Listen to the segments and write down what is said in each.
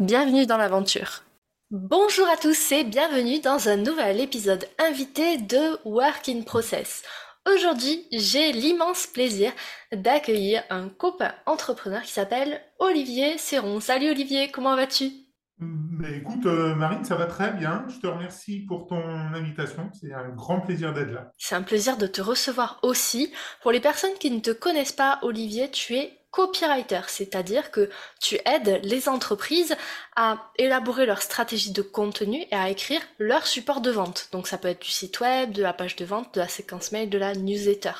Bienvenue dans l'aventure. Bonjour à tous et bienvenue dans un nouvel épisode invité de Work in Process. Aujourd'hui, j'ai l'immense plaisir d'accueillir un copain entrepreneur qui s'appelle Olivier Serron. Salut Olivier, comment vas-tu? Écoute, euh, Marine, ça va très bien. Je te remercie pour ton invitation. C'est un grand plaisir d'être là. C'est un plaisir de te recevoir aussi. Pour les personnes qui ne te connaissent pas, Olivier, tu es copywriter, c'est-à-dire que tu aides les entreprises à élaborer leur stratégie de contenu et à écrire leur support de vente. Donc ça peut être du site web, de la page de vente, de la séquence mail, de la newsletter.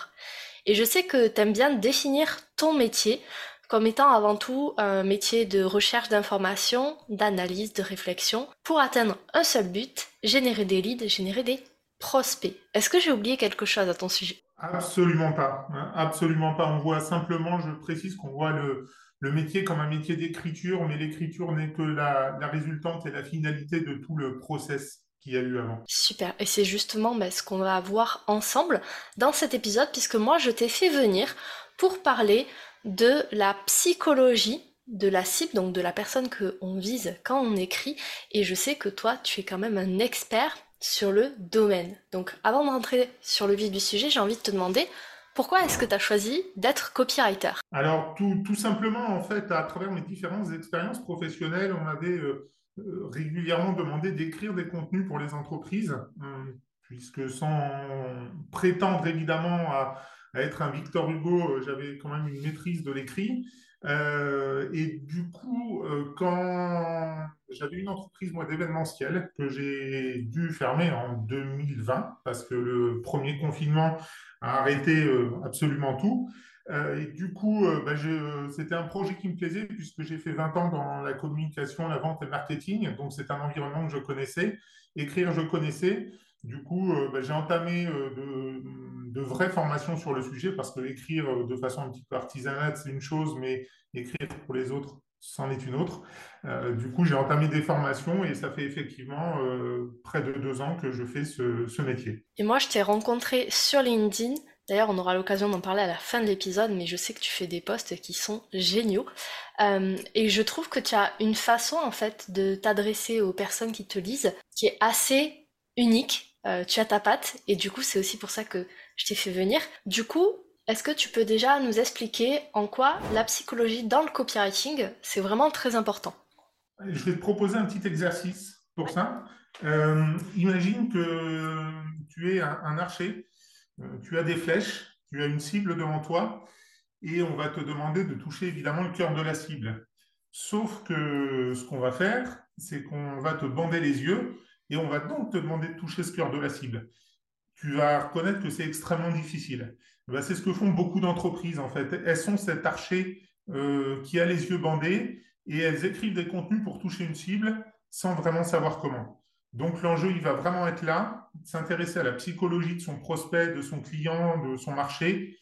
Et je sais que tu aimes bien définir ton métier comme étant avant tout un métier de recherche d'information, d'analyse, de réflexion, pour atteindre un seul but, générer des leads, générer des prospects. Est-ce que j'ai oublié quelque chose à ton sujet? Absolument pas. Hein, absolument pas. On voit simplement, je précise qu'on voit le, métier comme un métier d'écriture, mais l'écriture n'est que la, résultante et la finalité de tout le process qu'il y a eu avant. Super. Et c'est justement bah, ce qu'on va voir ensemble dans cet épisode, puisque moi, je t'ai fait venir pour parler de la psychologie de la cible, donc de la personne que on vise quand on écrit. Et je sais que toi, tu es quand même un expert sur le domaine. Donc avant de rentrer sur le vif du sujet, j'ai envie de te demander pourquoi est-ce que tu as choisi d'être copywriter? Alors tout, simplement, en fait, à travers mes différentes expériences professionnelles, on m'avait euh, euh, régulièrement demandé d'écrire des contenus pour les entreprises, euh, puisque sans prétendre évidemment à, à être un Victor Hugo, j'avais quand même une maîtrise de l'écrit. Euh, et du coup, euh, quand j'avais une entreprise moi d'événementiel que j'ai dû fermer en 2020 parce que le premier confinement a arrêté euh, absolument tout. et du coup, bah, c'était un projet qui me plaisait puisque j'ai fait 20 ans dans la communication, la vente et le marketing. Donc, c'est un environnement que je connaissais. Écrire, je connaissais. Du coup, bah, j'ai entamé de de vraies formations sur le sujet parce que écrire euh, de façon un petit peu artisanale, c'est une chose, mais écrire pour les autres, c'en est une autre. Euh, du coup, j'ai entamé des formations et ça fait effectivement euh, près de deux ans que je fais ce, métier. Et moi, je t'ai rencontré sur LinkedIn. D'ailleurs, on aura l'occasion d'en parler à la fin de l'épisode, mais je sais que tu fais des posts qui sont géniaux. et je trouve que tu as une façon, en fait, de t'adresser aux personnes qui te lisent qui est assez unique. tu as ta patte, et du coup, c'est aussi pour ça que je t'ai fait venir. Du coup, est-ce que tu peux déjà nous expliquer en quoi la psychologie dans le copywriting, c'est vraiment très important? Je vais te proposer un petit exercice pour ça. Euh, imagine que tu es un, archer, euh, tu as des flèches, tu as une cible devant toi, et on va te demander de toucher évidemment le cœur de la cible. Sauf que ce qu'on va faire, c'est qu'on va te bander les yeux, et on va donc te demander de toucher ce cœur de la cible tu vas reconnaître que c'est extrêmement difficile. Ben, c'est ce que font beaucoup d'entreprises en fait. Elles sont cet archer euh, qui a les yeux bandés et elles écrivent des contenus pour toucher une cible sans vraiment savoir comment. Donc l'enjeu, il va vraiment être là, s'intéresser à la psychologie de son prospect, de son client, de son marché,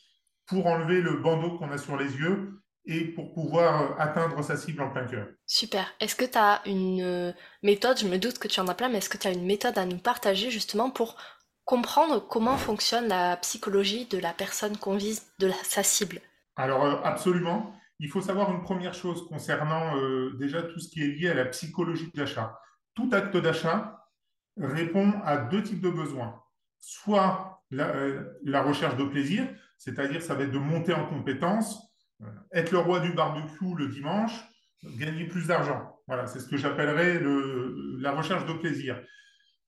pour enlever le bandeau qu'on a sur les yeux et pour pouvoir euh, atteindre sa cible en plein cœur. Super. Est-ce que tu as une euh, méthode, je me doute que tu en as plein, mais est-ce que tu as une méthode à nous partager justement pour comprendre comment fonctionne la psychologie de la personne qu'on vise, de sa cible Alors euh, absolument. Il faut savoir une première chose concernant euh, déjà tout ce qui est lié à la psychologie de l'achat. Tout acte d'achat répond à deux types de besoins. Soit la, euh, la recherche de plaisir, c'est-à-dire ça va être de monter en compétence, être le roi du barbecue le dimanche, gagner plus d'argent. Voilà, c'est ce que j'appellerais la recherche de plaisir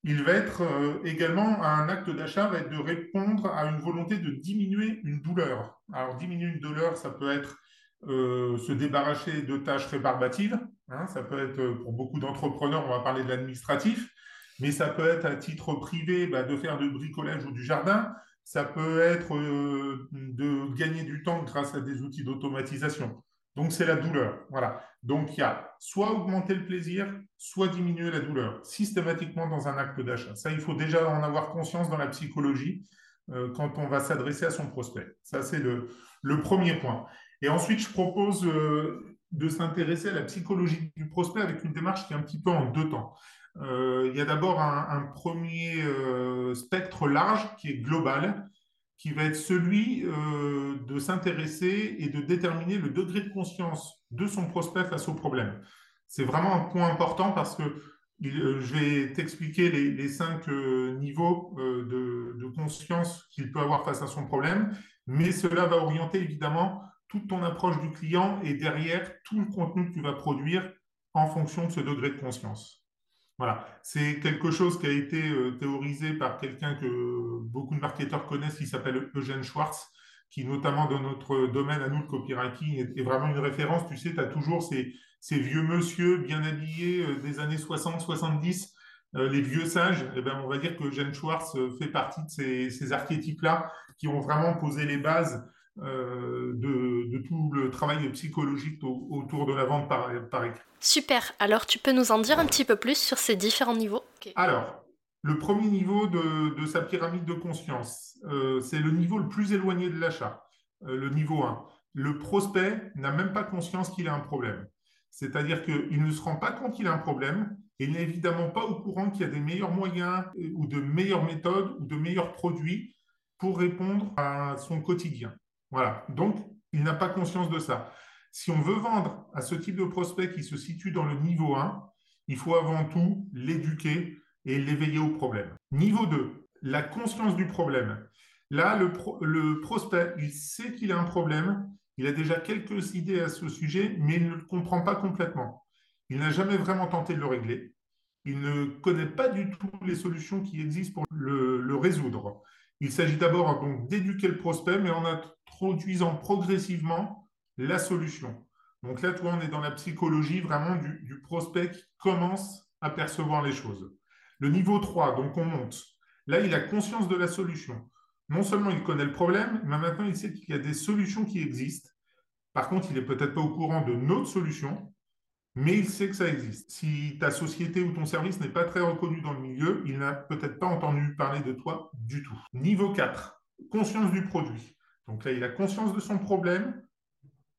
il va être euh, également un acte d'achat va être de répondre à une volonté de diminuer une douleur. Alors diminuer une douleur, ça peut être euh, se débarrasser de tâches rébarbatives. Hein, ça peut être euh, pour beaucoup d'entrepreneurs, on va parler de l'administratif, mais ça peut être à titre privé bah, de faire du bricolage ou du jardin. Ça peut être de gagner du temps grâce à des outils d'automatisation. Donc, c'est la douleur. Voilà. Donc, il y a soit augmenter le plaisir, soit diminuer la douleur, systématiquement dans un acte d'achat. Ça, il faut déjà en avoir conscience dans la psychologie euh, quand on va s'adresser à son prospect. Ça, c'est le, premier point. Et ensuite, je propose euh, de s'intéresser à la psychologie du prospect avec une démarche qui est un petit peu en deux temps. Euh, il y a d'abord un, premier spectre large qui est global, qui va être celui euh, de s'intéresser et de déterminer le degré de conscience de son prospect face au problème. C'est vraiment un point important parce que euh, je vais t'expliquer les, cinq euh, niveaux de, de, conscience qu'il peut avoir face à son problème, mais cela va orienter évidemment toute ton approche du client et derrière tout le contenu que tu vas produire en fonction de ce degré de conscience. Voilà, c'est quelque chose qui a été euh, théorisé par quelqu'un que beaucoup de marketeurs connaissent, qui s'appelle Eugène Schwartz, qui notamment dans notre domaine à nous, le copywriting, est, vraiment une référence. Tu sais, tu as toujours ces, vieux monsieur bien habillés euh, des années 60-70, euh, les vieux sages. Eh ben, on va dire que Eugène Schwartz fait partie de ces archétypes-là qui ont vraiment posé les bases euh, de, tout le travail psychologique autour de la vente par, par, écrit. Super, alors tu peux nous en dire un petit peu plus sur ces différents niveaux? Alors, le premier niveau de, sa pyramide de conscience, euh, c'est le niveau le plus éloigné de l'achat, euh, le niveau 1. Le prospect n'a même pas conscience qu'il a un problème. C'est-à-dire qu'il ne se rend pas compte qu'il a un problème et il n'est évidemment pas au courant qu'il y a des meilleurs moyens ou de meilleures méthodes ou de meilleurs produits pour répondre à son quotidien. Voilà. Donc, il n'a pas conscience de ça. Si on veut vendre à ce type de prospect qui se situe dans le niveau 1, il faut avant tout l'éduquer et l'éveiller au problème. Niveau 2, la conscience du problème. Là, le, prospect, il sait qu'il a un problème, il a déjà quelques idées à ce sujet, mais il ne le comprend pas complètement. Il n'a jamais vraiment tenté de le régler. Il ne connaît pas du tout les solutions qui existent pour le, résoudre. Il s'agit d'abord d'éduquer le prospect, mais en introduisant progressivement la solution. Donc là, toi, on est dans la psychologie vraiment du, prospect qui commence à percevoir les choses. Le niveau 3, donc on monte. Là, il a conscience de la solution. Non seulement il connaît le problème, mais maintenant il sait qu'il y a des solutions qui existent. Par contre, il n'est peut-être pas au courant de notre solution, mais il sait que ça existe. Si ta société ou ton service n'est pas très reconnu dans le milieu, il n'a peut-être pas entendu parler de toi du tout. Niveau 4, conscience du produit. Donc là, il a conscience de son problème,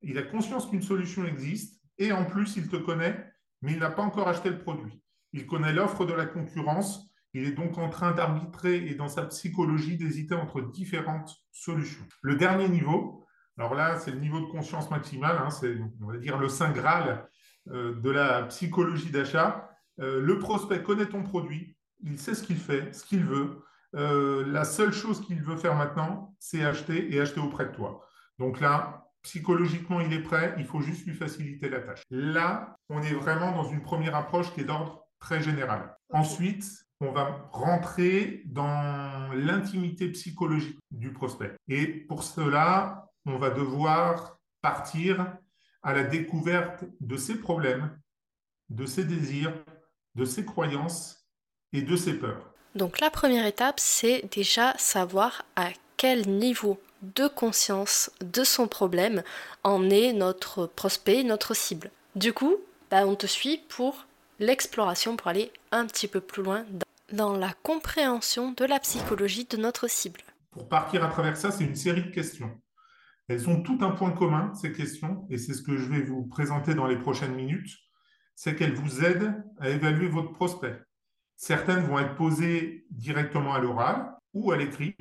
il a conscience qu'une solution existe, et en plus, il te connaît, mais il n'a pas encore acheté le produit. Il connaît l'offre de la concurrence, il est donc en train d'arbitrer et dans sa psychologie d'hésiter entre différentes solutions. Le dernier niveau, alors là, c'est le niveau de conscience maximale, hein, c'est, dire, le Saint Graal euh, de la psychologie d'achat. Euh, le prospect connaît ton produit, il sait ce qu'il fait, ce qu'il veut. Euh, la seule chose qu'il veut faire maintenant, c'est acheter et acheter auprès de toi. Donc là, psychologiquement, il est prêt, il faut juste lui faciliter la tâche. Là, on est vraiment dans une première approche qui est d'ordre très général. Ensuite, on va rentrer dans l'intimité psychologique du prospect. Et pour cela, on va devoir partir à la découverte de ses problèmes, de ses désirs, de ses croyances et de ses peurs. Donc la première étape, c'est déjà savoir à quel niveau de conscience de son problème en est notre prospect, notre cible. Du coup, bah, on te suit pour l'exploration, pour aller un petit peu plus loin dans la compréhension de la psychologie de notre cible. Pour partir à travers ça, c'est une série de questions. Elles ont tout un point commun, ces questions, et c'est ce que je vais vous présenter dans les prochaines minutes, c'est qu'elles vous aident à évaluer votre prospect. Certaines vont être posées directement à l'oral ou à l'écrit.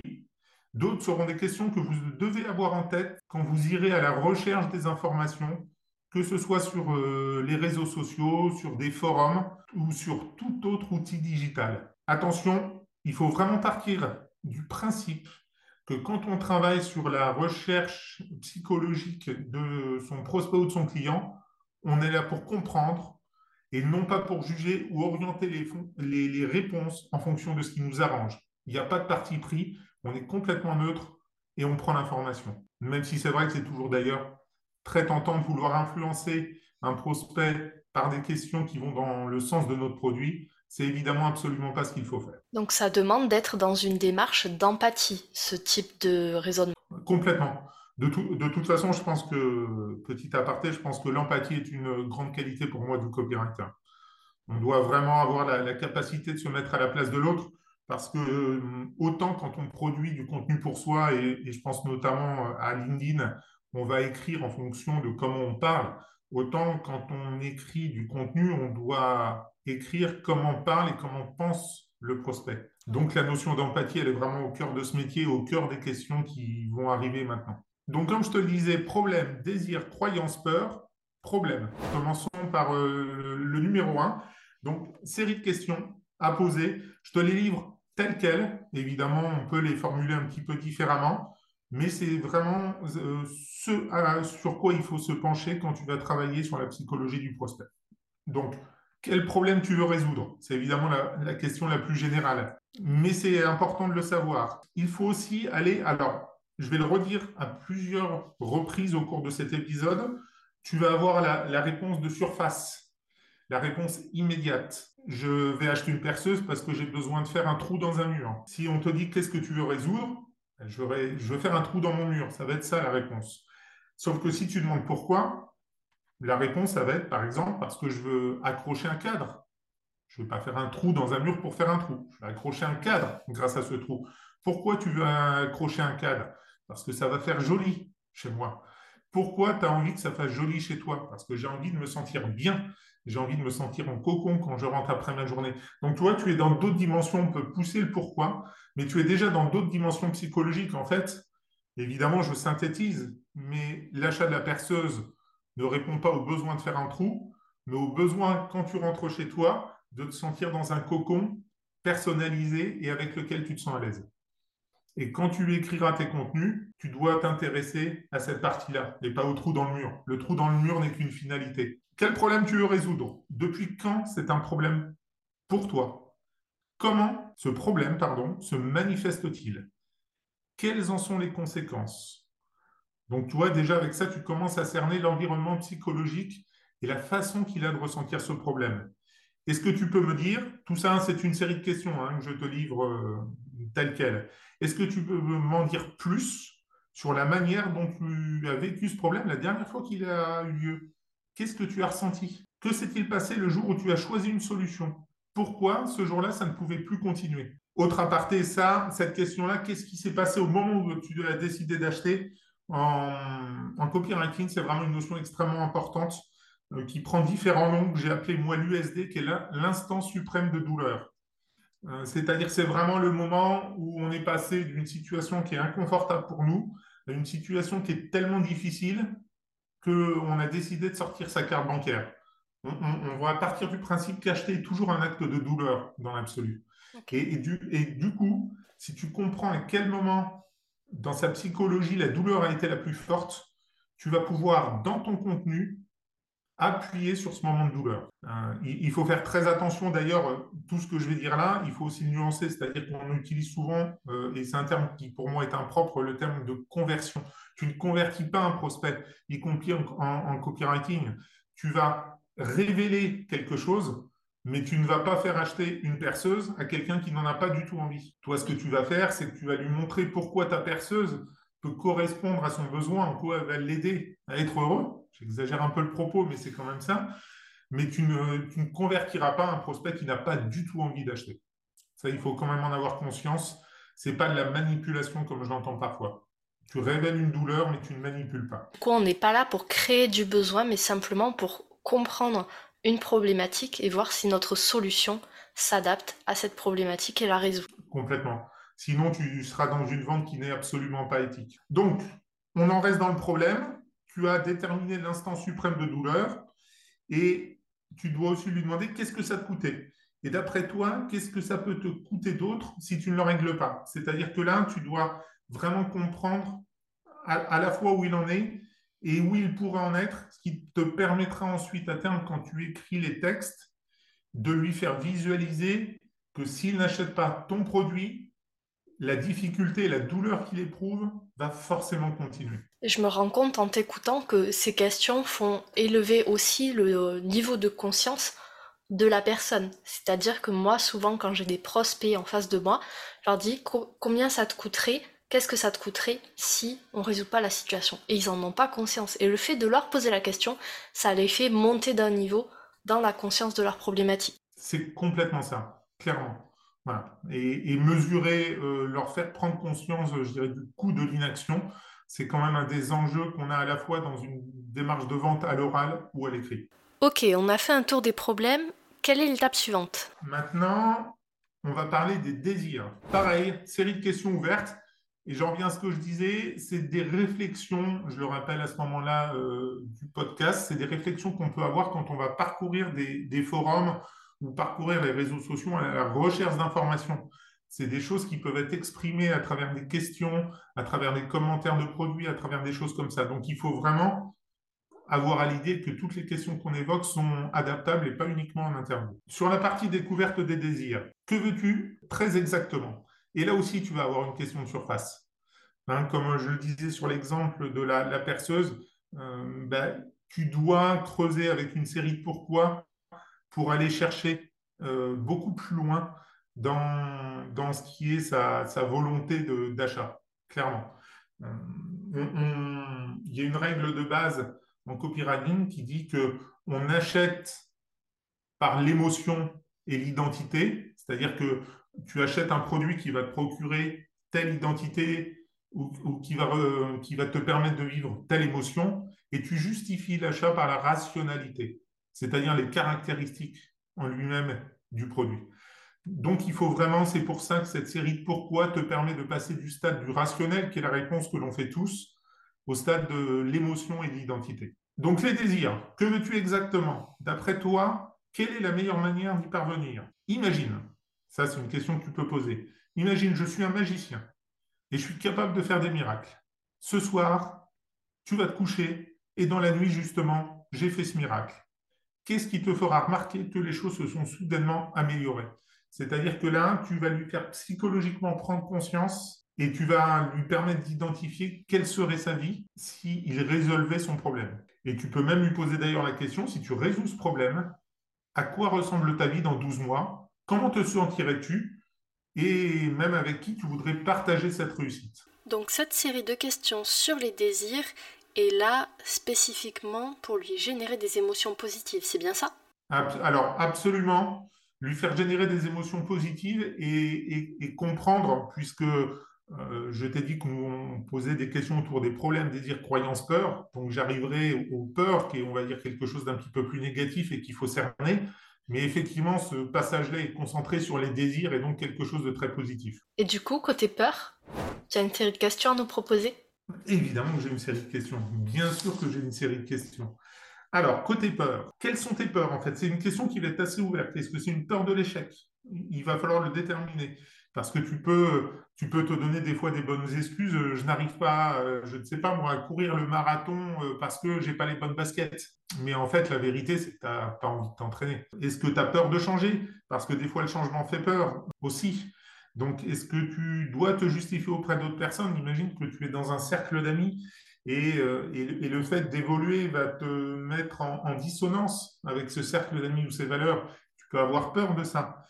D'autres seront des questions que vous devez avoir en tête quand vous irez à la recherche des informations, que ce soit sur euh, les réseaux sociaux, sur des forums ou sur tout autre outil digital. Attention, il faut vraiment partir du principe que quand on travaille sur la recherche psychologique de son prospect ou de son client, on est là pour comprendre et non pas pour juger ou orienter les, les, réponses en fonction de ce qui nous arrange. Il n'y a pas de parti pris, on est complètement neutre et on prend l'information. Même si c'est vrai que c'est toujours d'ailleurs très tentant de vouloir influencer un prospect par des questions qui vont dans le sens de notre produit, c'est évidemment absolument pas ce qu'il faut faire. Donc ça demande d'être dans une démarche d'empathie, ce type de raisonnement. Complètement. De, toute façon, je pense que, petit aparté, je pense que l'empathie est une grande qualité pour moi du copywriter. On doit vraiment avoir la, capacité de se mettre à la place de l'autre parce que euh, autant quand on produit du contenu pour soi, et, et, je pense notamment à LinkedIn, on va écrire en fonction de comment on parle, autant quand on écrit du contenu, on doit écrire comment parle et comment pense le prospect. Donc la notion d'empathie, elle est vraiment au cœur de ce métier, au cœur des questions qui vont arriver maintenant. Donc comme je te le disais, problème, désir, croyance, peur, problème. Commençons par euh, le numéro 1. Donc série de questions à poser. Je te les livre telles quelles. Évidemment, on peut les formuler un petit peu différemment, mais c'est vraiment euh, ce sur quoi il faut se pencher quand tu vas travailler sur la psychologie du prospect. Donc, quel problème tu veux résoudre? C'est évidemment la, question la plus générale. Mais c'est important de le savoir. Il faut aussi aller, alors, je vais le redire à plusieurs reprises au cours de cet épisode, tu vas avoir la, réponse de surface, la réponse immédiate. Je vais acheter une perceuse parce que j'ai besoin de faire un trou dans un mur. Si on te dit qu'est-ce que tu veux résoudre, je veux faire un trou dans mon mur. Ça va être ça la réponse. Sauf que si tu demandes pourquoi, la réponse, ça va être, par exemple, parce que je veux accrocher un cadre. Je ne veux pas faire un trou dans un mur pour faire un trou. Je vais accrocher un cadre grâce à ce trou. Pourquoi tu veux accrocher un cadre? Parce que ça va faire joli chez moi. Pourquoi tu as envie que ça fasse joli chez toi? Parce que j'ai envie de me sentir bien. J'ai envie de me sentir en cocon quand je rentre après ma journée. Donc, toi, tu es dans d'autres dimensions. On peut pousser le pourquoi, mais tu es déjà dans d'autres dimensions psychologiques. En fait, évidemment, je synthétise, mais l'achat de la perceuse ne répond pas au besoin de faire un trou, mais au besoin, quand tu rentres chez toi, de te sentir dans un cocon personnalisé et avec lequel tu te sens à l'aise. Et quand tu écriras tes contenus, tu dois t'intéresser à cette partie-là et pas au trou dans le mur. Le trou dans le mur n'est qu'une finalité. Quel problème tu veux résoudre? Depuis quand c'est un problème pour toi? Comment ce problème, pardon, se manifeste-t-il? Quelles en sont les conséquences? Donc, tu vois, déjà avec ça, tu commences à cerner l'environnement psychologique et la façon qu'il a de ressentir ce problème. Est-ce que tu peux me dire, tout ça, c'est une série de questions hein, que je te livre euh, telle quelle. Est-ce que tu peux m'en dire plus sur la manière dont tu as vécu ce problème la dernière fois qu'il a eu lieu? Qu'est-ce que tu as ressenti? Que s'est-il passé le jour où tu as choisi une solution? Pourquoi ce jour-là, ça ne pouvait plus continuer? Autre aparté, ça, cette question-là, qu'est-ce qui s'est passé au moment où tu as décidé d'acheter? En, copywriting, c'est vraiment une notion extrêmement importante euh, qui prend différents noms que j'ai appelé moi l'USD, qui est l'instant suprême de douleur. Euh, c'est-à-dire c'est vraiment le moment où on est passé d'une situation qui est inconfortable pour nous à une situation qui est tellement difficile qu'on a décidé de sortir sa carte bancaire. On, va partir du principe qu'acheter est toujours un acte de douleur dans l'absolu. Et, du, et, du, coup, si tu comprends à quel moment dans sa psychologie, la douleur a été la plus forte, tu vas pouvoir, dans ton contenu, appuyer sur ce moment de douleur. Euh, il faut faire très attention, d'ailleurs, tout ce que je vais dire là, il faut aussi nuancer, c'est-à-dire qu'on utilise souvent, euh, et c'est un terme qui pour moi est impropre, le terme de conversion. Tu ne convertis pas un prospect, y compris en copywriting. Tu vas révéler quelque chose mais tu ne vas pas faire acheter une perceuse à quelqu'un qui n'en a pas du tout envie. Toi, ce que tu vas faire, c'est que tu vas lui montrer pourquoi ta perceuse peut correspondre à son besoin, en quoi elle va l'aider à être heureux. J'exagère un peu le propos, mais c'est quand même ça. Mais tu ne, convertiras pas un prospect qui n'a pas du tout envie d'acheter. Ça, il faut quand même en avoir conscience. Ce n'est pas de la manipulation comme je l'entends parfois. Tu révèles une douleur, mais tu ne manipules pas. Quoi, on n'est pas là pour créer du besoin, mais simplement pour comprendre une problématique et voir si notre solution s'adapte à cette problématique et la résout. Complètement. Sinon, tu seras dans une vente qui n'est absolument pas éthique. Donc, on en reste dans le problème. Tu as déterminé l'instant suprême de douleur et tu dois aussi lui demander qu'est-ce que ça te coûtait. Et d'après toi, qu'est-ce que ça peut te coûter d'autre si tu ne le règles pas? C'est-à-dire que là, tu dois vraiment comprendre à la fois où il en est et où il pourrait en être, ce qui te permettra ensuite à terme, quand tu écris les textes, de lui faire visualiser que s'il n'achète pas ton produit, la difficulté la douleur qu'il éprouve va forcément continuer. Je me rends compte en t'écoutant que ces questions font élever aussi le niveau de conscience de la personne. C'est-à-dire que moi, souvent, quand j'ai des prospects en face de moi, je leur dis combien ça te coûterait qu'est-ce que ça te coûterait si on ne résout pas la situation? Et ils n'en ont pas conscience. Et le fait de leur poser la question, ça les fait monter d'un niveau dans la conscience de leur problématique. C'est complètement ça, clairement. Voilà. Et, mesurer, euh, leur faire prendre conscience, je dirais, du coût de l'inaction, c'est quand même un des enjeux qu'on a à la fois dans une démarche de vente à l'oral ou à l'écrit. Ok, on a fait un tour des problèmes. Quelle est l'étape suivante? Maintenant, on va parler des désirs. Pareil, série de questions ouvertes. Et j'en viens à ce que je disais, c'est des réflexions, je le rappelle à ce moment-là euh, du podcast, c'est des réflexions qu'on peut avoir quand on va parcourir des, forums ou parcourir les réseaux sociaux à la recherche d'informations. C'est des choses qui peuvent être exprimées à travers des questions, à travers des commentaires de produits, à travers des choses comme ça. Donc il faut vraiment avoir à l'idée que toutes les questions qu'on évoque sont adaptables et pas uniquement en interview. Sur la partie découverte des désirs, que veux-tu très exactement? Et là aussi, tu vas avoir une question de surface. Hein, comme je le disais sur l'exemple de la, perceuse, euh, ben, tu dois creuser avec une série de pourquoi pour aller chercher euh, beaucoup plus loin dans, dans ce qui est sa, volonté d'achat, clairement. Euh, il y a une règle de base en copywriting qui dit que on achète par l'émotion et l'identité, c'est-à-dire que tu achètes un produit qui va te procurer telle identité ou, qui, va, qui va te permettre de vivre telle émotion, et tu justifies l'achat par la rationalité, c'est-à-dire les caractéristiques en lui-même du produit. Donc il faut vraiment, c'est pour ça que cette série de pourquoi te permet de passer du stade du rationnel, qui est la réponse que l'on fait tous, au stade de l'émotion et de l'identité. Donc les désirs, que veux-tu exactement? D'après toi, quelle est la meilleure manière d'y parvenir? Imagine, ça c'est une question que tu peux poser. Imagine, je suis un magicien et je suis capable de faire des miracles. Ce soir, tu vas te coucher et dans la nuit justement, j'ai fait ce miracle. Qu'est-ce qui te fera remarquer que les choses se sont soudainement améliorées? C'est-à-dire que là, tu vas lui faire psychologiquement prendre conscience et tu vas lui permettre d'identifier quelle serait sa vie s'il résolvait son problème. Et tu peux même lui poser d'ailleurs la question, si tu résous ce problème, à quoi ressemble ta vie dans 12 mois? Comment te sentirais-tu? Et même avec qui tu voudrais partager cette réussite? Donc cette série de questions sur les désirs est là spécifiquement pour lui générer des émotions positives, c'est bien ça? Alors absolument, lui faire générer des émotions positives et, et comprendre, puisque euh, je t'ai dit qu'on posait des questions autour des problèmes, désirs, croyances, peurs. Donc j'arriverai aux peurs, qui est, on va dire, quelque chose d'un petit peu plus négatif et qu'il faut cerner. Mais effectivement, ce passage-là est concentré sur les désirs et donc quelque chose de très positif. Et du coup, côté peur, tu as une série de questions à nous proposer? Évidemment que j'ai une série de questions. Bien sûr que j'ai une série de questions. Alors, côté peur, quelles sont tes peurs en fait? C'est une question qui va être assez ouverte. Est-ce que c'est une peur de l'échec? Il va falloir le déterminer. Parce que tu peux, te donner des fois des bonnes excuses. Euh, je n'arrive pas, euh, je ne sais pas moi, à courir le marathon euh, parce que j'ai pas les bonnes baskets. Mais en fait, la vérité, c'est que tu n'as pas envie de t'entraîner. Est-ce que tu as peur de changer? Parce que des fois, le changement fait peur aussi. Donc, est-ce que tu dois te justifier auprès d'autres personnes? Imagine que tu es dans un cercle d'amis et, et, le fait d'évoluer va te mettre en, en dissonance avec ce cercle d'amis ou ses valeurs. Tu peux avoir peur de ça.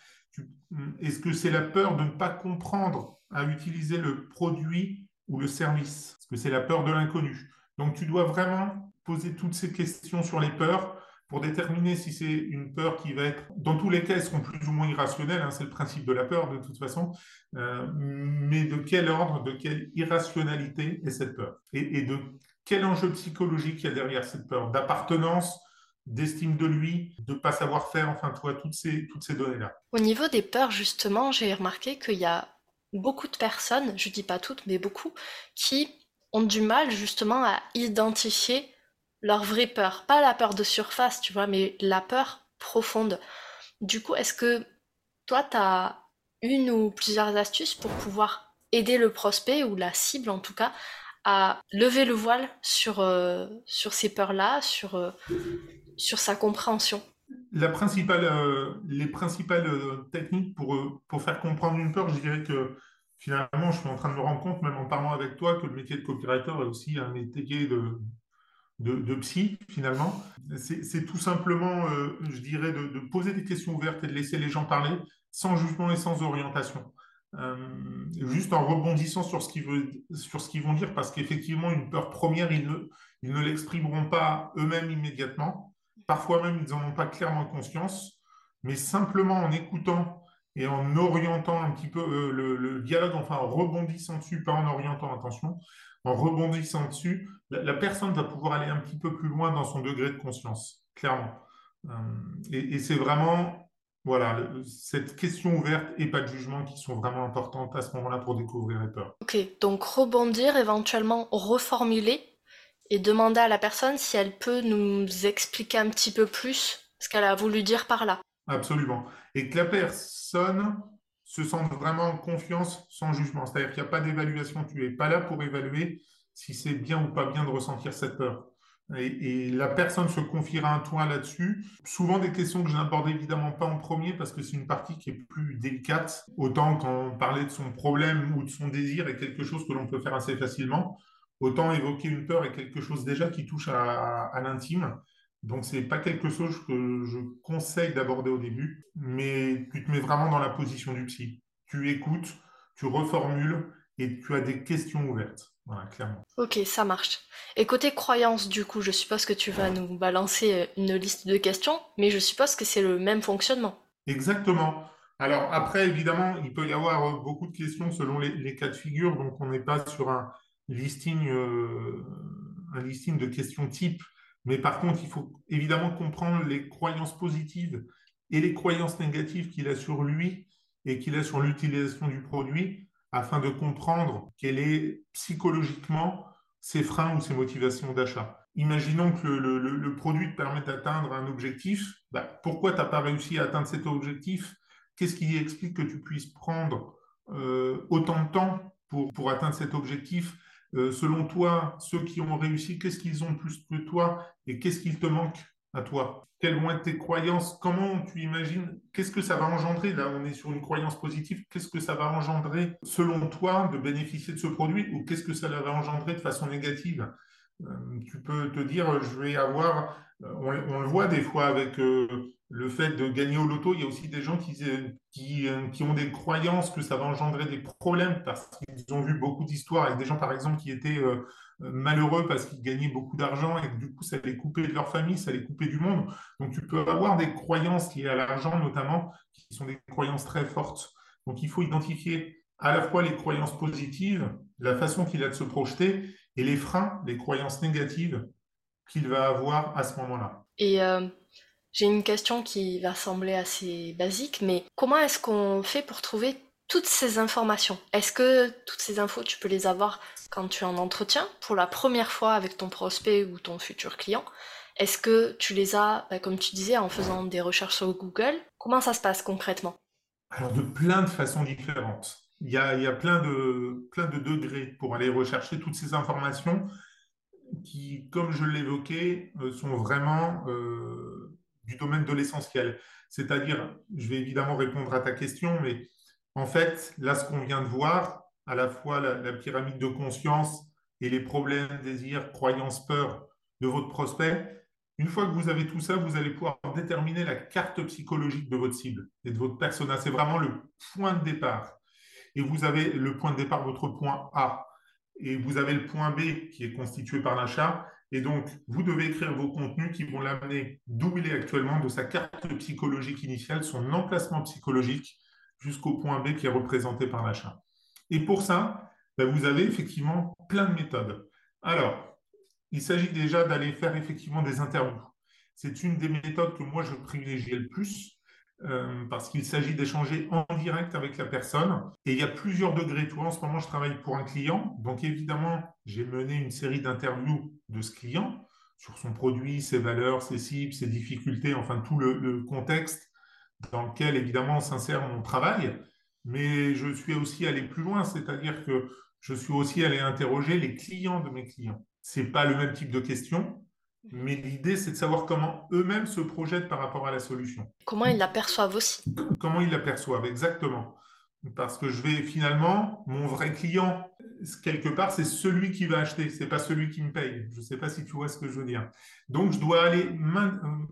Est-ce que c'est la peur de ne pas comprendre à utiliser le produit ou le service? Est-ce que c'est la peur de l'inconnu? Donc, tu dois vraiment poser toutes ces questions sur les peurs pour déterminer si c'est une peur qui va être, dans tous les cas, elles seront plus ou moins irrationnelles, hein, c'est le principe de la peur de toute façon, euh, mais de quel ordre, de quelle irrationalité est cette peur? Et, de quel enjeu psychologique il y a derrière cette peur? D'appartenance, d'estime de lui, de ne pas savoir faire, enfin, toi, toutes ces, toutes ces données-là? Au niveau des peurs, justement, j'ai remarqué qu'il y a beaucoup de personnes, je dis pas toutes, mais beaucoup, qui ont du mal justement à identifier leur vraie peur. Pas la peur de surface, tu vois, mais la peur profonde. Du coup, est-ce que toi, tu as une ou plusieurs astuces pour pouvoir aider le prospect ou la cible en tout cas à lever le voile sur, euh, sur ces peurs-là, sur, euh, sur sa compréhension? La principale, euh, Les principales techniques pour, pour faire comprendre une peur, je dirais que finalement, je suis en train de me rendre compte, même en parlant avec toi, que le métier de copywriter est aussi un métier de, de, psy, finalement. C'est tout simplement, je dirais, de, poser des questions ouvertes et de laisser les gens parler sans jugement et sans orientation. Euh, juste en rebondissant sur ce qu'ils vont dire, parce qu'effectivement, une peur première, ils ne, ils ne l'exprimeront pas eux-mêmes immédiatement. Parfois même, ils n'en ont pas clairement conscience, mais simplement en écoutant et en orientant un petit peu euh, le, dialogue, enfin en rebondissant dessus, pas en orientant, attention, en rebondissant dessus, la, personne va pouvoir aller un petit peu plus loin dans son degré de conscience, clairement. Euh, et, et c'est vraiment voilà, cette question ouverte et pas de jugement qui sont vraiment importantes à ce moment-là pour découvrir les peurs. Ok, donc rebondir, éventuellement reformuler et demander à la personne si elle peut nous expliquer un petit peu plus ce qu'elle a voulu dire par là. Absolument. Et que la personne se sente vraiment en confiance sans jugement. C'est-à-dire qu'il n'y a pas d'évaluation. Tu n'es pas là pour évaluer si c'est bien ou pas bien de ressentir cette peur. Et, la personne se confiera un toi là-dessus. Souvent des questions que je n'aborde évidemment pas en premier parce que c'est une partie qui est plus délicate. Autant quand parler de son problème ou de son désir est quelque chose que l'on peut faire assez facilement, autant évoquer une peur est quelque chose déjà qui touche à, l'intime. Donc c'est pas quelque chose que je conseille d'aborder au début, mais tu te mets vraiment dans la position du psy. Tu écoutes, tu reformules et tu as des questions ouvertes. Voilà, clairement. Ok, ça marche. Et côté croyance, du coup, je suppose que tu vas nous balancer euh, une liste de questions, mais je suppose que c'est le même fonctionnement. Exactement. Alors après, évidemment, il peut y avoir euh, beaucoup de questions selon les, cas de figure, donc on n'est pas sur un listing, euh, un listing de questions type, mais par contre, il faut évidemment comprendre les croyances positives et les croyances négatives qu'il a sur lui et qu'il a sur l'utilisation du produit afin de comprendre quel est psychologiquement ses freins ou ses motivations d'achat. Imaginons que le, produit te permet d'atteindre un objectif. Bah, pourquoi tu n'as pas réussi à atteindre cet objectif? Qu'est-ce qui explique que tu puisses prendre euh, autant de temps pour atteindre cet objectif? Euh, Selon toi, ceux qui ont réussi, qu'est-ce qu'ils ont plus que toi et qu'est-ce qu'il te manque à toi? Quelles vont être tes croyances? Comment tu imagines Qu'est-ce que ça va engendrer? Là, on est sur une croyance positive. Qu'est-ce que ça va engendrer, selon toi, de bénéficier de ce produit Ou qu'est-ce que ça va engendrer de façon négative? Euh, Tu peux te dire, je vais avoir... Euh, on, le voit des fois avec le fait de gagner au loto. Il y a aussi des gens qui, qui, qui ont des croyances que ça va engendrer des problèmes parce qu'ils ont vu beaucoup d'histoires avec des gens, par exemple, qui étaient euh, malheureux parce qu'ils gagnaient beaucoup d'argent et que du coup, ça les coupait de leur famille, ça les coupait du monde. Donc, tu peux avoir des croyances liées à l'argent, notamment, qui sont des croyances très fortes. Donc, il faut identifier à la fois les croyances positives, la façon qu'il a de se projeter, et les freins, les croyances négatives qu'il va avoir à ce moment-là. Et euh, j'ai une question qui va sembler assez basique, mais comment est-ce qu'on fait pour trouver toutes ces informations? Est-ce que toutes ces infos, tu peux les avoir quand tu es en entretien pour la première fois avec ton prospect ou ton futur client? Est-ce que tu les as, bah, comme tu disais, en faisant des recherches sur Google? Comment ça se passe concrètement? Alors, de plein de façons différentes. Il y a, plein, de, plein de degrés pour aller rechercher toutes ces informations qui, comme je l'évoquais, euh, sont vraiment euh, du domaine de l'essentiel. C'est-à-dire, je vais évidemment répondre à ta question, mais en fait, là, ce qu'on vient de voir, à la fois la, pyramide de conscience et les problèmes, désirs, croyances, peurs de votre prospect, une fois que vous avez tout ça, vous allez pouvoir déterminer la carte psychologique de votre cible et de votre persona. C'est vraiment le point de départ. Et vous avez le point de départ, votre point A. Et vous avez le point B qui est constitué par l'achat. Et donc, vous devez écrire vos contenus qui vont l'amener d'où il est actuellement, de sa carte psychologique initiale, son emplacement psychologique, jusqu'au point B qui est représenté par l'achat. Et pour ça, ben, vous avez effectivement plein de méthodes. Alors, il s'agit déjà d'aller faire effectivement des interviews. C'est une des méthodes que moi je privilégie le plus euh, parce qu'il s'agit d'échanger en direct avec la personne. Et il y a plusieurs degrés. Toi, en ce moment, je travaille pour un client. Donc, évidemment, j'ai mené une série d'interviews de ce client sur son produit, ses valeurs, ses cibles, ses difficultés, enfin tout le contexte dans lequel évidemment s'insère mon travail, mais je suis aussi allé plus loin, c'est-à-dire que je suis aussi allé interroger les clients de mes clients. Ce n'est pas le même type de question, mais l'idée, c'est de savoir comment eux-mêmes se projettent par rapport à la solution. Comment ils l'aperçoivent aussi. Comment ils l'aperçoivent, exactement. Parce que je vais finalement, mon vrai client, quelque part, c'est celui qui va acheter, c'est pas celui qui me paye. Je ne sais pas si tu vois ce que je veux dire. Donc, je dois aller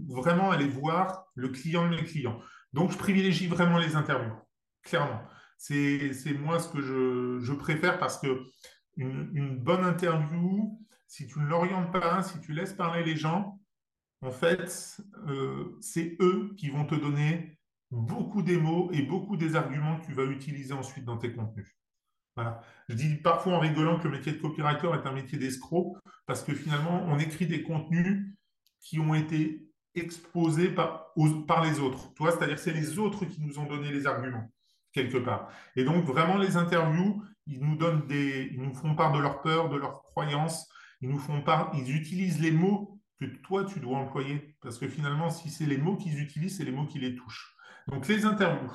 vraiment aller voir le client de mes clients. Donc, je privilégie vraiment les interviews, clairement. c'est moi ce que je, préfère parce que une, bonne interview, si tu ne l'orientes pas, si tu laisses parler les gens, en fait, euh, c'est eux qui vont te donner beaucoup des mots et beaucoup des arguments que tu vas utiliser ensuite dans tes contenus. Je dis parfois en rigolant que le métier de copywriter est un métier d'escroc parce que finalement, on écrit des contenus qui ont été exposés par, les autres. C'est-à-dire c'est les autres qui nous ont donné les arguments, quelque part. Et donc, vraiment, les interviews, ils nous donnent des, ils nous font part de leur peur, de leurs croyances, ils nous font part, ils utilisent les mots que toi, tu dois employer. Parce que finalement, si c'est les mots qu'ils utilisent, c'est les mots qui les touchent. Donc, les interviews,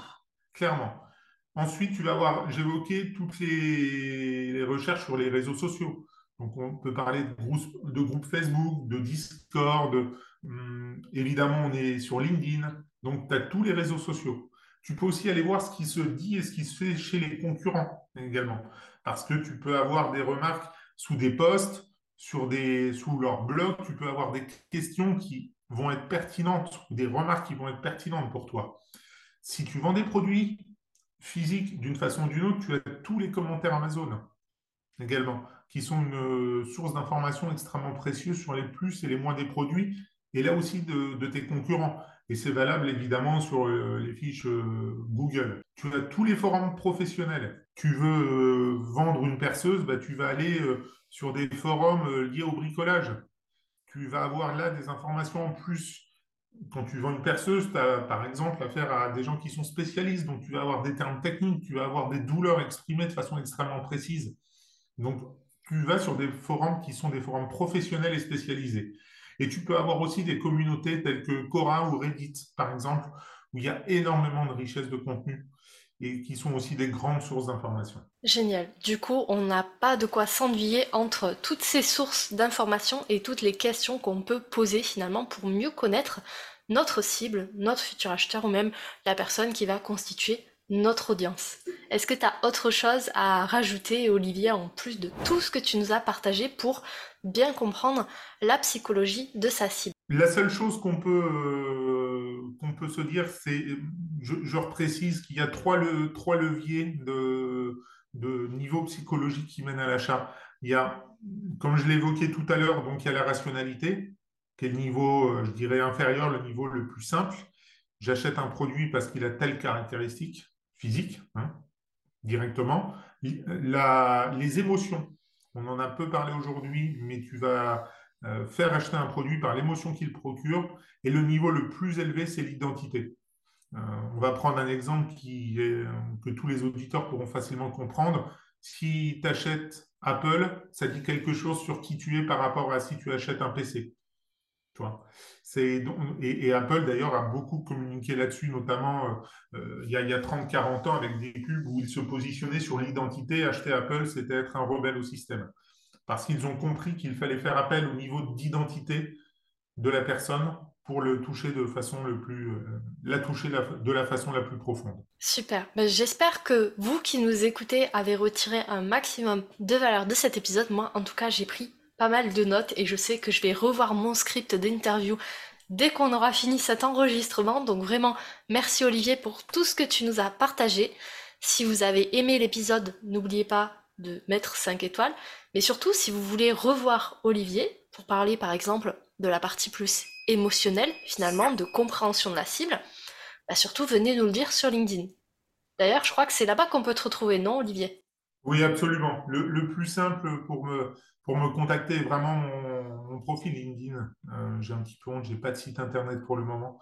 clairement. Ensuite, tu vas voir, j'évoquais toutes les, recherches sur les réseaux sociaux. Donc, on peut parler de groupes, Facebook, de Discord. Hum, évidemment, on est sur LinkedIn. Donc, tu as tous les réseaux sociaux. Tu peux aussi aller voir ce qui se dit et ce qui se fait chez les concurrents également. Parce que tu peux avoir des remarques sous des posts, sur des, sous leur blog. Tu peux avoir des questions qui vont être pertinentes, des remarques qui vont être pertinentes pour toi. Si tu vends des produits physiques d'une façon ou d'une autre, tu as tous les commentaires Amazon également, qui sont une euh, source d'informations extrêmement précieuse sur les plus et les moins des produits, et là aussi de, tes concurrents. Et c'est valable évidemment sur euh, les fiches euh, Google. Tu as tous les forums professionnels. Tu veux vendre une perceuse, bah, tu vas aller sur des forums liés au bricolage. Tu vas avoir là des informations en plus quand tu vends une perceuse, tu as par exemple affaire à des gens qui sont spécialistes, donc tu vas avoir des termes techniques, tu vas avoir des douleurs exprimées de façon extrêmement précise. Donc tu vas sur des forums qui sont des forums professionnels et spécialisés. Et tu peux avoir aussi des communautés telles que Cora ou Reddit, par exemple, où il y a énormément de richesses de contenu et qui sont aussi des grandes sources d'informations. Génial. Du coup, on n'a pas de quoi s'ennuyer entre toutes ces sources d'informations et toutes les questions qu'on peut poser finalement pour mieux connaître notre cible, notre futur acheteur ou même la personne qui va constituer notre audience. Est-ce que tu as autre chose à rajouter, Olivier, en plus de tout ce que tu nous as partagé pour bien comprendre la psychologie de sa cible? La seule chose qu'on peut euh, qu'on peut se dire, c'est, je, je reprécise qu'il y a trois, le, trois leviers de, de niveau psychologique qui mènent à l'achat. Il y a, comme je l'évoquais tout à l'heure, donc il y a la rationalité, qui est le niveau, euh, je dirais, inférieur, le niveau le plus simple. J'achète un produit parce qu'il a telle caractéristique physique, hein, directement. La, les émotions, on en a peu parlé aujourd'hui, mais tu vas euh, faire acheter un produit par l'émotion qu'il procure. Et le niveau le plus élevé, c'est l'identité. Euh, on va prendre un exemple qui est, que tous les auditeurs pourront facilement comprendre. Si tu achètes Apple, ça dit quelque chose sur qui tu es par rapport à si tu achètes un PC. Et, Apple, d'ailleurs, a beaucoup communiqué là-dessus, notamment euh, il y a, a 30-40 ans avec des pubs où ils se positionnaient sur l'identité. Acheter Apple, c'était être un rebelle au système parce qu'ils ont compris qu'il fallait faire appel au niveau d'identité de la personne pour le toucher de façon le plus, euh, la toucher de la façon la plus profonde. Super. Ben, j'espère que vous qui nous écoutez avez retiré un maximum de valeur de cet épisode. Moi, en tout cas, j'ai pris pas mal de notes et je sais que je vais revoir mon script d'interview dès qu'on aura fini cet enregistrement. Donc vraiment, merci Olivier pour tout ce que tu nous as partagé. Si vous avez aimé l'épisode, n'oubliez pas de mettre 5 étoiles. Mais surtout, si vous voulez revoir Olivier, pour parler par exemple de la partie plus émotionnelle, finalement, de compréhension de la cible, bah surtout venez nous le dire sur LinkedIn. D'ailleurs, je crois que c'est là-bas qu'on peut te retrouver, non, Olivier? Oui, absolument. Le, plus simple pour me, contacter est vraiment mon, profil LinkedIn. Euh, j'ai un petit peu honte, j'ai pas de site internet pour le moment.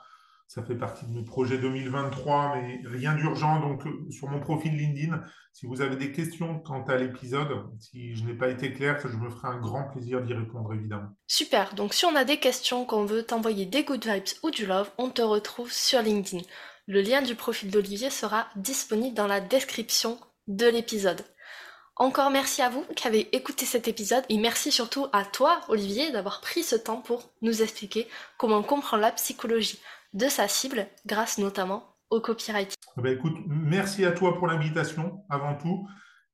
Ça fait partie de mes projets 2023, mais rien d'urgent. Donc, euh, sur mon profil LinkedIn, si vous avez des questions quant à l'épisode, si je n'ai pas été clair, je me ferai un grand plaisir d'y répondre, évidemment. Super. Donc, si on a des questions, qu'on veut t'envoyer des good vibes ou du love, on te retrouve sur LinkedIn. Le lien du profil d'Olivier sera disponible dans la description de l'épisode. Encore merci à vous qui avez écouté cet épisode et merci surtout à toi, Olivier, d'avoir pris ce temps pour nous expliquer comment comprendre la psychologie de sa cible grâce notamment au copywriting. Eh ben, écoute, merci à toi pour l'invitation avant tout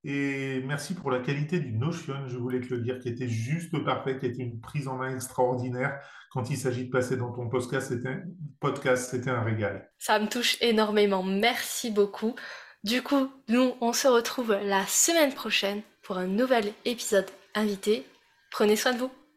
et merci pour la qualité du Notion, je voulais te le dire, qui était juste parfait, qui était une prise en main extraordinaire. Quand il s'agit de passer dans ton podcast, c'était podcast, c'était un régal. Ça me touche énormément. Merci beaucoup. Du coup, nous, on se retrouve la semaine prochaine pour un nouvel épisode invité. Prenez soin de vous.